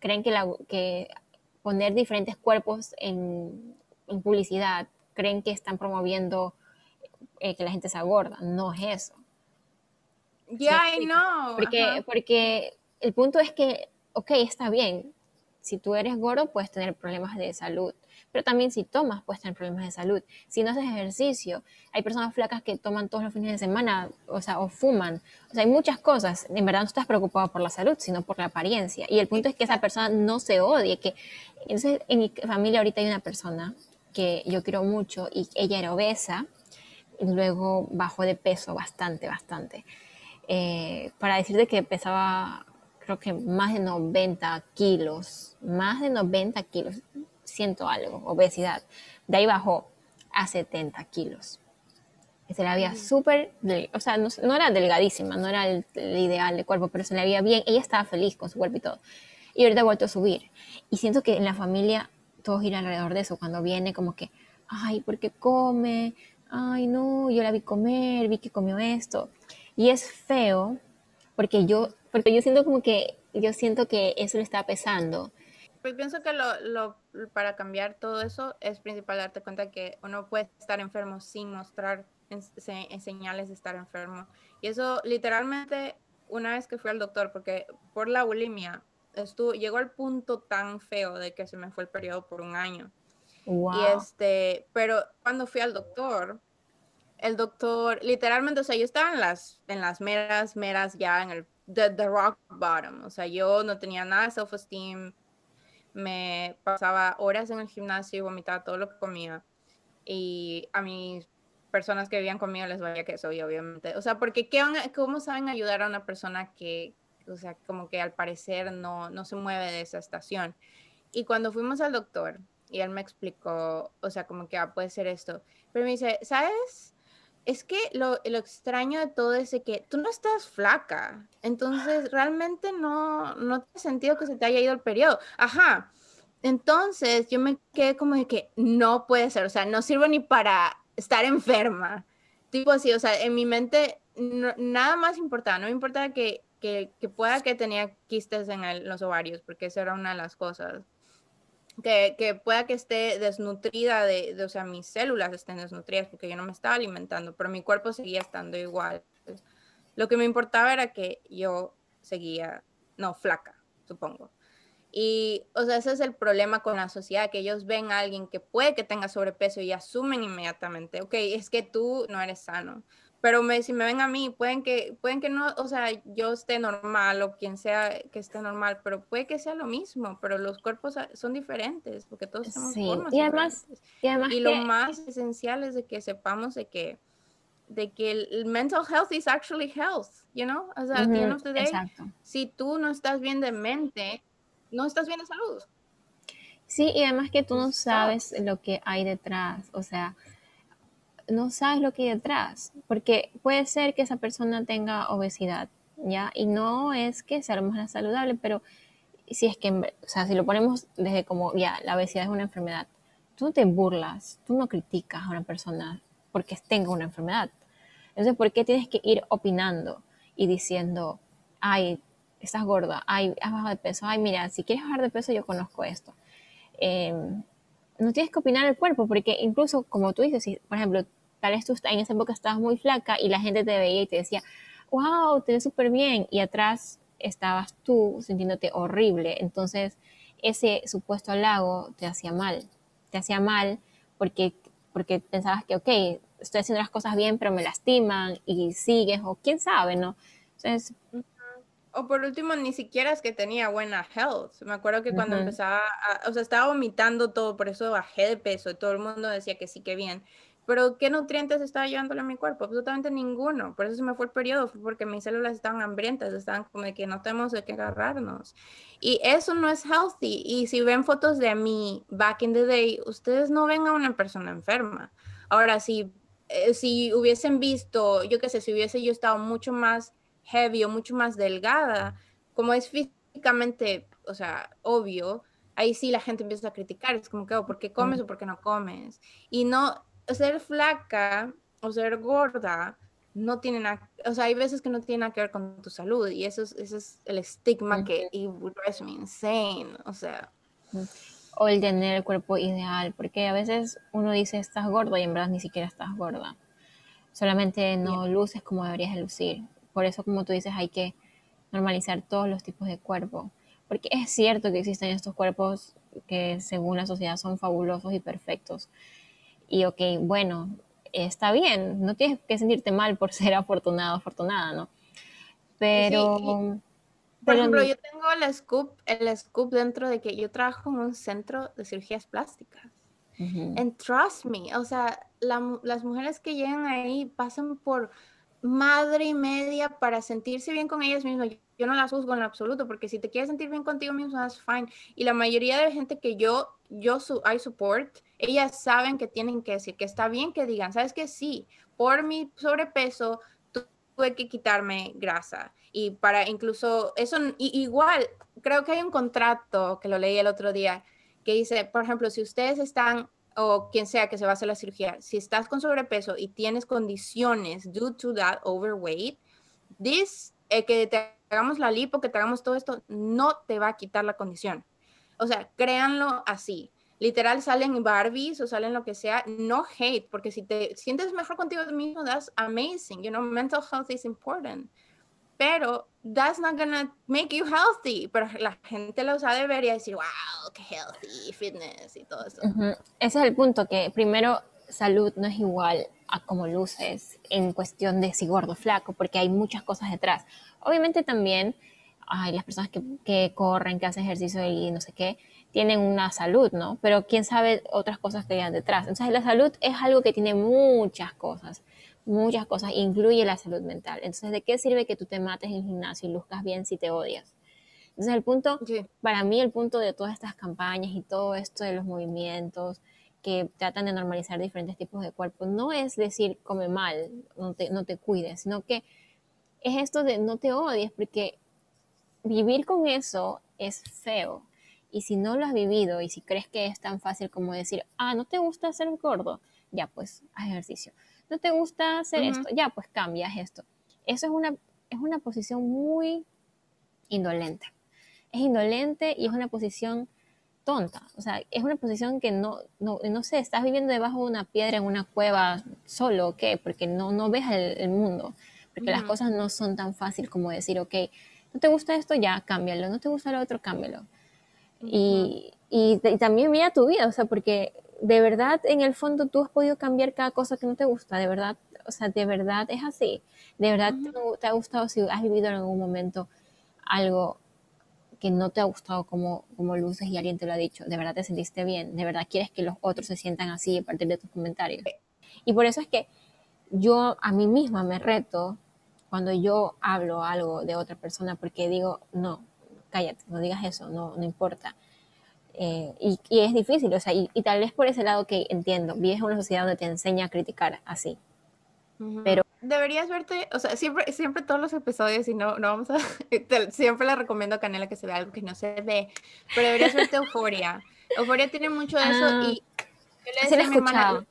creen que, la, que poner diferentes cuerpos en, en publicidad, creen que están promoviendo eh, que la gente se agorda. No es eso. Ya, no. Porque, porque el punto es que, ok, está bien. Si tú eres gordo, puedes tener problemas de salud. Pero también si tomas, puedes tener problemas de salud. Si no haces ejercicio, hay personas flacas que toman todos los fines de semana, o sea, o fuman. O sea, hay muchas cosas. En verdad no estás preocupado por la salud, sino por la apariencia. Y el punto es que esa persona no se odie. Que, entonces, en mi familia ahorita hay una persona que yo quiero mucho y ella era obesa y luego bajó de peso bastante, bastante. Eh, para decirte que pesaba creo que más de 90 kilos, más de 90 kilos, siento algo, obesidad. De ahí bajó a 70 kilos. Se la veía súper, o sea, no, era delgadísima, no era el, ideal de cuerpo, pero se la veía bien. Ella estaba feliz con su cuerpo y todo. Y ahorita ha vuelto a subir. Y siento que en la familia todos giran alrededor de eso. Cuando viene como que, ay, ¿por qué come? Ay, no, yo la vi comer, vi que comió esto. Y es feo porque yo, porque yo siento como que, yo siento que eso le está pesando pues pienso que lo, lo, para cambiar todo eso es principal darte cuenta que uno puede estar enfermo sin mostrar en, señales de estar enfermo. Y eso literalmente una vez que fui al doctor, porque por la bulimia estuvo, llegó al punto tan feo de que se me fue el periodo por un año. Y este, pero cuando fui al doctor, el doctor, literalmente, o sea, yo estaba en las, en las meras, meras ya en el, the, the rock bottom, o sea, yo no tenía nada de self-esteem, me pasaba horas en el gimnasio y vomitaba todo lo que comía. Y a mis personas que vivían conmigo les valía que soy, obviamente. O sea, porque ¿qué ¿cómo saben ayudar a una persona que, o sea, como que al parecer no, no se mueve de esa estación? Y cuando fuimos al doctor, y él me explicó, o sea, como que ah, puede ser esto, pero me dice, ¿sabes? Es que lo, lo, extraño de todo es que tú no estás flaca, entonces realmente no, no tiene sentido que se te haya ido el periodo. Ajá, entonces yo me quedé como de que no puede ser, o sea, no sirvo ni para estar enferma. Tipo así, o sea, en mi mente nada más importaba, no me importaba que, que, que pueda que tenía quistes en los ovarios, porque esa era una de las cosas que, pueda que esté desnutrida, de, o sea, mis células estén desnutridas porque yo no me estaba alimentando, pero mi cuerpo seguía estando igual. Lo que me importaba era que yo seguía, no, flaca, supongo. Y, o sea, ese es el problema con la sociedad, que ellos ven a alguien que puede que tenga sobrepeso y asumen inmediatamente, ok, es que tú no eres sano pero me, si me ven a mí, pueden que, pueden que no, o sea, yo esté normal o quien sea que esté normal, pero puede que sea lo mismo, pero los cuerpos son diferentes, porque todos tenemos sí. formas y además, y, además y lo más esencial es de que sepamos de que de que el, mental health is actually health, you know? O sea, si tú no estás bien de mente, no estás bien de salud. Sí, y además que tú no sabes lo que hay detrás, o sea, no sabes lo que hay detrás, porque puede ser que esa persona tenga obesidad, ¿ya? Y no es que sea más saludable, pero si es que, o sea, si lo ponemos desde como, ya, la obesidad es una enfermedad, tú no te burlas, tú no criticas a una persona porque tenga una enfermedad. Entonces, ¿por qué tienes que ir opinando y diciendo, ay, estás gorda, ay, has bajado de peso, ay, mira, si quieres bajar de peso, yo conozco esto. Em, no tienes que opinar el cuerpo, porque incluso, como tú dices, si, por ejemplo, tal vez tú en esa época estabas muy flaca y la gente te veía y te decía, wow, te ves súper bien, y atrás estabas tú sintiéndote horrible. Entonces, ese supuesto halago te hacía mal, te hacía mal porque, porque pensabas que, ok, estoy haciendo las cosas bien, pero me lastiman y sigues, o quién sabe, ¿no? Entonces... O por último, ni siquiera es que tenía buena health. Me acuerdo que cuando empezaba, o sea, estaba vomitando todo, por eso bajé de peso. y Todo el mundo decía que sí, que bien. Pero ¿qué nutrientes estaba llevándole a mi cuerpo? Absolutamente ninguno. Por eso se me fue el periodo, fue porque mis células estaban hambrientas, estaban como de que no tenemos de qué agarrarnos. Y eso no es healthy. Y si ven fotos de mí back in the day, ustedes no ven a una persona enferma. Ahora, si, eh, si hubiesen visto, yo qué sé, si hubiese yo estado mucho más heavy o mucho más delgada, como es físicamente, o sea, obvio, ahí sí la gente empieza a criticar, es como que, oh, ¿por qué comes o por qué no comes? Y no, ser flaca o ser gorda no tiene nada, o sea, hay veces que no tiene nada que ver con tu salud y eso es, ese es el estigma que y drives me insane, o sea. O el tener el cuerpo ideal, porque a veces uno dice estás gordo y en verdad ni siquiera estás gorda. Solamente no luces como deberías de lucir. Por eso, como tú dices, hay que normalizar todos los tipos de cuerpo. Porque es cierto que existen estos cuerpos que según la sociedad son fabulosos y perfectos. Y ok, bueno, está bien, no tienes que sentirte mal por <laughs> ser afortunado, afortunada, ¿no? Pero... por ejemplo, yo tengo el scoop, el scoop dentro de que yo trabajo en un centro de cirugías plásticas. And trust me, o sea, las mujeres que llegan ahí pasan por madre y media para sentirse bien con ellas mismas. Yo no las juzgo en absoluto, porque si te quieres sentir bien contigo mismo, that's fine. Y la mayoría de gente que yo, yo su, I support, ellas saben que tienen que decir, que está bien que digan, sabes que sí, por mi sobrepeso tuve que quitarme grasa. Y para incluso eso, igual, creo que hay un contrato que lo leí el otro día que dice, por ejemplo, si ustedes están o quien sea que se va a hacer la cirugía, si estás con sobrepeso y tienes condiciones due to that overweight, this, eh, que te hagamos la lipo, que te hagamos todo esto, no te va a quitar la condición. O sea, créanlo así. Literal salen Barbies o salen lo que sea, no hate, porque si te sientes mejor contigo mismo, that's amazing. You know, mental health is important pero that's not gonna make you healthy. Pero la gente lo sabe ver y decir, wow, qué healthy, fitness y todo eso. Ese es el punto, que primero salud no es igual a como luces en cuestión de si gordo flaco, porque hay muchas cosas detrás. Obviamente también hay las personas que, que corren, que hacen ejercicio y no sé qué, tienen una salud, ¿no? Pero quién sabe otras cosas que hay detrás. Entonces la salud es algo que tiene muchas cosas muchas cosas, incluye la salud mental. Entonces, ¿de qué sirve que tú te mates en el gimnasio y luzcas bien si te odias? Entonces, el punto, para mí, el punto de todas estas campañas y todo esto de los movimientos que tratan de normalizar diferentes tipos de cuerpos, no es decir, come mal, no te, no te cuides, sino que es esto de no te odies, porque vivir con eso es feo. Y si no lo has vivido y si crees que es tan fácil como decir, ah, no te gusta ser gordo, ya pues haz ejercicio no te gusta hacer esto, ya, pues cambias esto. Eso es una, es una posición muy indolente. Es indolente y es una posición tonta. O sea, es una posición que no, no, no sé, estás viviendo debajo de una piedra en una cueva solo, ¿o qué? Porque no, no ves el, mundo. Porque las cosas no son tan fáciles como decir, ok, no te gusta esto, ya, cámbialo. No te gusta lo otro, cámbialo. y, y, y, también mira tu vida, o sea, porque de verdad en el fondo tú has podido cambiar cada cosa que no te gusta, de verdad, o sea, de verdad es así, de verdad te, ha gustado si has vivido en algún momento algo que no te ha gustado como, como luces y alguien te lo ha dicho, de verdad te sentiste bien, de verdad quieres que los otros se sientan así a partir de tus comentarios. Y por eso es que yo a mí misma me reto cuando yo hablo algo de otra persona porque digo, no, cállate, no digas eso, no, no importa eh, y, es difícil, o sea, y, tal vez por ese lado que entiendo, vives en una sociedad donde te enseña a criticar así. Pero deberías verte, o sea, siempre, siempre todos los episodios, y no, no vamos a, <laughs> siempre le recomiendo a Canela que se vea algo que no se ve, pero deberías verte Euforia. Euforia tiene mucho de eso ah, y yo le decía a mi hermana,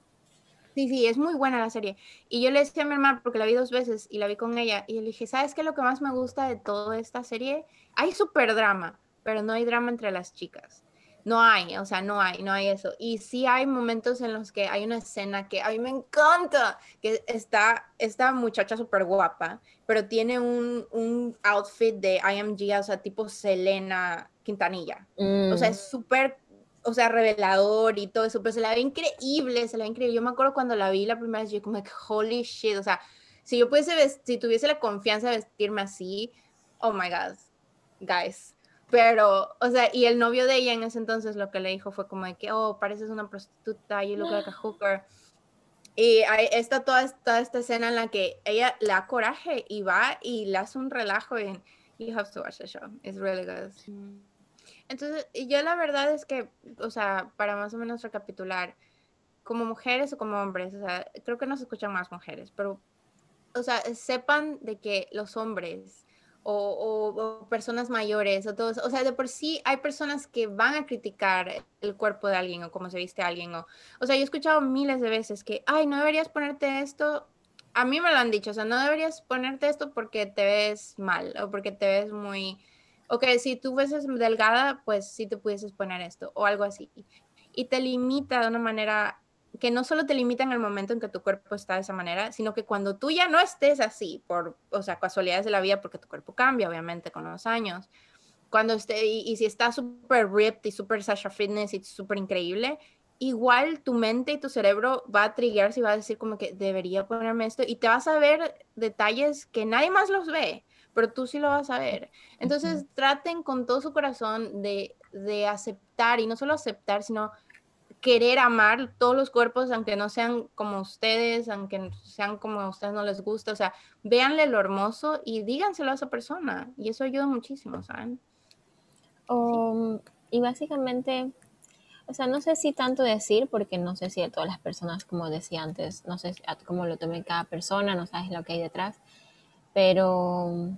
sí, sí, es muy buena la serie. Y yo le decía a mi hermana, porque la vi dos veces y la vi con ella, y le dije, ¿sabes qué lo que más me gusta de toda esta serie? Hay súper drama, pero no hay drama entre las chicas. No hay, o sea, no hay, no hay eso. Y sí hay momentos en los que hay una escena que a mí me encanta, que está esta muchacha súper guapa, pero tiene un, un, outfit de IMG, o sea, tipo Selena Quintanilla. O sea, es mm. súper, o sea, revelador y todo eso, pero se la ve increíble, se la ve increíble. Yo me acuerdo cuando la vi la primera vez, yo como, holy shit, o sea, si yo pudiese, si tuviese la confianza de vestirme así, oh my God, guys, pero, o sea, y el novio de ella en ese entonces lo que le dijo fue como de que, oh, pareces una prostituta, you look like a hooker. Y ahí está toda, esta escena en la que ella le da coraje y va y le hace un relajo y you have to watch the show. It's really good. Entonces, yo la verdad es que, o sea, para más o menos recapitular, como mujeres o como hombres, o sea, creo que nos escuchan más mujeres, pero, o sea, sepan de que los hombres o, personas mayores o todos, o sea, de por sí hay personas que van a criticar el cuerpo de alguien o cómo se viste alguien o, o sea, yo he escuchado miles de veces que, ay, no deberías ponerte esto, a mí me lo han dicho, o sea, no deberías ponerte esto porque te ves mal o porque te ves muy, ok, si tú fueses delgada, pues sí te pudieses poner esto o algo así. Y te limita de una manera que no solo te limita en el momento en que tu cuerpo está de esa manera, sino que cuando tú ya no estés así, por, o sea, casualidades de la vida, porque tu cuerpo cambia, obviamente, con los años, cuando esté, y, si estás súper ripped y súper Sasha Fitness y súper increíble, igual tu mente y tu cerebro va a triggerse y va a decir como que debería ponerme esto, y te vas a ver detalles que nadie más los ve, pero tú sí lo vas a ver. Entonces, traten con todo su corazón de, de aceptar, y no solo aceptar, sino querer amar todos los cuerpos, aunque no sean como ustedes, aunque sean como a ustedes no les gusta, o sea, véanle lo hermoso y díganselo a esa persona, y eso ayuda muchísimo, ¿saben? Y básicamente, o sea, no sé si tanto decir, porque no sé si a todas las personas, como decía antes, no sé cómo lo tome cada persona, no sabes lo que hay detrás, pero,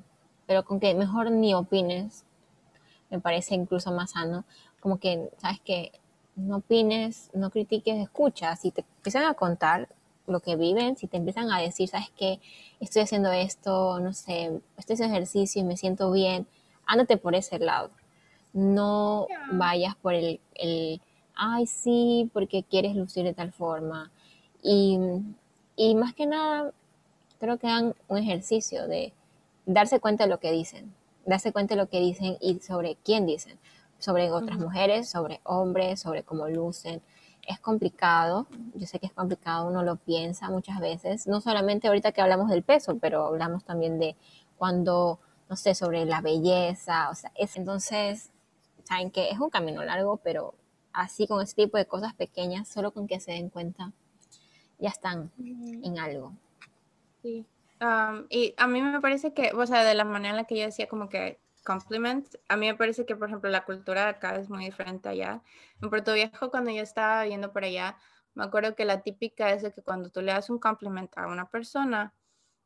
pero con que mejor ni opines, me parece incluso más sano, como que, sabes que no opines, no critiques, escucha. Si te empiezan a contar lo que viven, si te empiezan a decir, sabes que estoy haciendo esto, no sé, estoy haciendo ejercicio y me siento bien, ándate por ese lado. No vayas por el, el, ay, sí, porque quieres lucir de tal forma. Y, y más que nada, creo que hagan un ejercicio de darse cuenta de lo que dicen, darse cuenta de lo que dicen y sobre quién dicen sobre otras mujeres, sobre hombres, sobre cómo lucen. Es complicado, yo sé que es complicado, uno lo piensa muchas veces, no solamente ahorita que hablamos del peso, pero hablamos también de cuando, no sé, sobre la belleza, o sea, es entonces, saben que es un camino largo, pero así con ese tipo de cosas pequeñas, solo con que se den cuenta, ya están en algo. Sí. y a mí me parece que, o sea, de la manera en la que yo decía como que compliment. A mí me parece que, por ejemplo, la cultura acá es muy diferente allá. En Puerto Viejo, cuando yo estaba viendo por allá, me acuerdo que la típica es de que cuando tú le das un compliment a una persona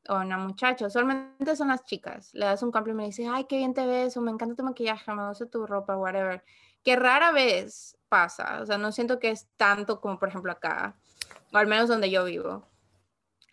o a una muchacha, solamente son las chicas, le das un compliment y dices, ay, qué bien te ves, o me encanta tu maquillaje, me gusta tu ropa, whatever. Que rara vez pasa, o sea, no siento que es tanto como, por ejemplo, acá, o al menos donde yo vivo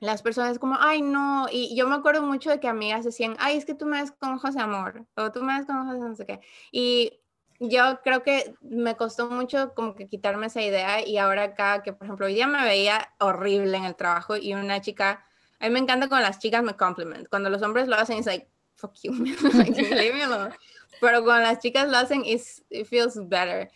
las personas como, ay, no, y yo me acuerdo mucho de que amigas decían, ay, es que tú me ves con ojos de amor, o tú me ves con ojos de no sé qué. Y yo creo que me costó mucho como que quitarme esa idea y ahora acá, que por ejemplo hoy día me veía horrible en el trabajo y una chica, a mí me encanta cuando las chicas me compliment, cuando los hombres lo hacen es like, fuck you, <laughs> leave me alone. Pero cuando las chicas lo hacen, it feels better.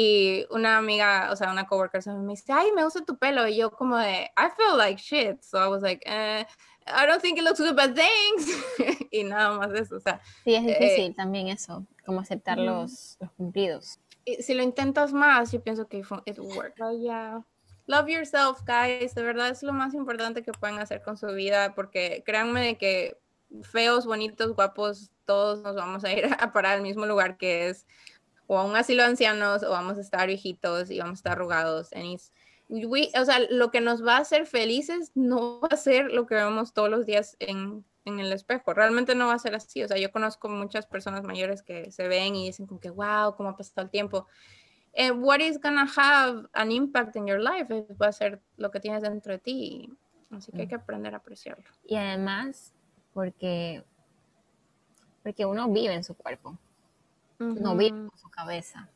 Y una amiga, o sea, una coworker me dice, ay, me gusta tu pelo. Y yo como de, I feel like shit. So I was like, eh, I don't think it looks good, but thanks. <laughs> y nada más eso, o sea. Sí, es difícil eh, también eso, como aceptar los, los, cumplidos. Y si lo intentas más, yo pienso que it will work. But yeah. Love yourself, guys. De verdad es lo más importante que pueden hacer con su vida, porque créanme de que feos, bonitos, guapos, todos nos vamos a ir <laughs> a parar al mismo lugar que es o a un asilo de ancianos o vamos a estar viejitos y vamos a estar arrugados. o sea, lo que nos va a hacer felices no va a ser lo que vemos todos los días en, en, el espejo. Realmente no va a ser así. O sea, yo conozco muchas personas mayores que se ven y dicen como que, wow, cómo ha pasado el tiempo. Eh, what is gonna have an impact in your life va a ser lo que tienes dentro de ti. Así que hay mm. que aprender a apreciarlo. Y además, porque, porque uno vive en su cuerpo no vive con su cabeza.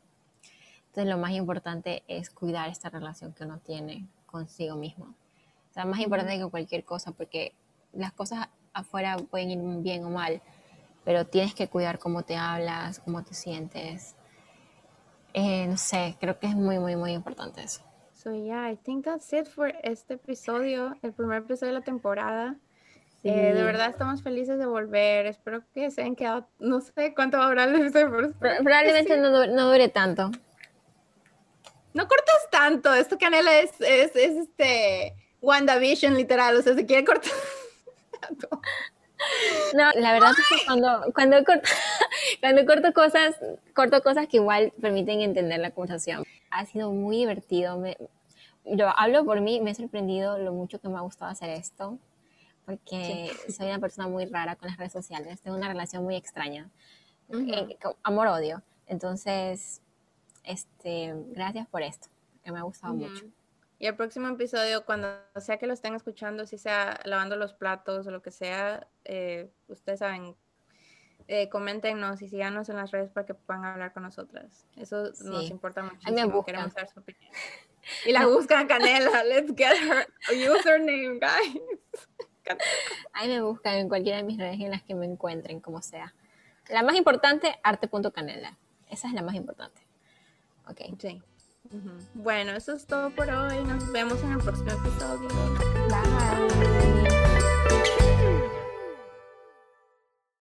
Entonces lo más importante es cuidar esta relación que uno tiene consigo mismo. O sea, más importante que cualquier cosa, porque las cosas afuera pueden ir bien o mal, pero tienes que cuidar cómo te hablas, cómo te sientes. Eh, no sé, creo que es muy, muy, muy importante eso. So yeah, I think that's it for este episodio, el primer episodio de la temporada. Eh, de verdad estamos felices de volver. Espero que se hayan quedado, no sé cuánto va a durar el Probablemente no, dure, tanto. No cortas tanto. Esto Canela es, es, es este WandaVision literal. O sea, se quiere cortar <laughs> No, la verdad es que cuando, cuando, corto, <laughs> cuando corto cosas, corto cosas que igual permiten entender la conversación. Ha sido muy divertido. Me, yo hablo por mí, me he sorprendido lo mucho que me ha gustado hacer esto porque soy una persona muy rara con las redes sociales, tengo una relación muy extraña, eh, amor-odio. Entonces, este, gracias por esto, que me ha gustado mucho. Y el próximo episodio, cuando sea que lo estén escuchando, si sea lavando los platos o lo que sea, eh, ustedes saben, eh, coméntenos y síganos en las redes para que puedan hablar con nosotras. Eso nos importa muchísimo. Queremos saber su opinión. Y la <laughs> buscan Canela. Let's get her username, guys. <laughs> Ahí me buscan en cualquiera de mis redes en las que me encuentren, como sea. La más importante, arte.canela. Esa es la más importante. Ok. Sí. Bueno, eso es todo por hoy. Nos vemos en el próximo episodio. Bye.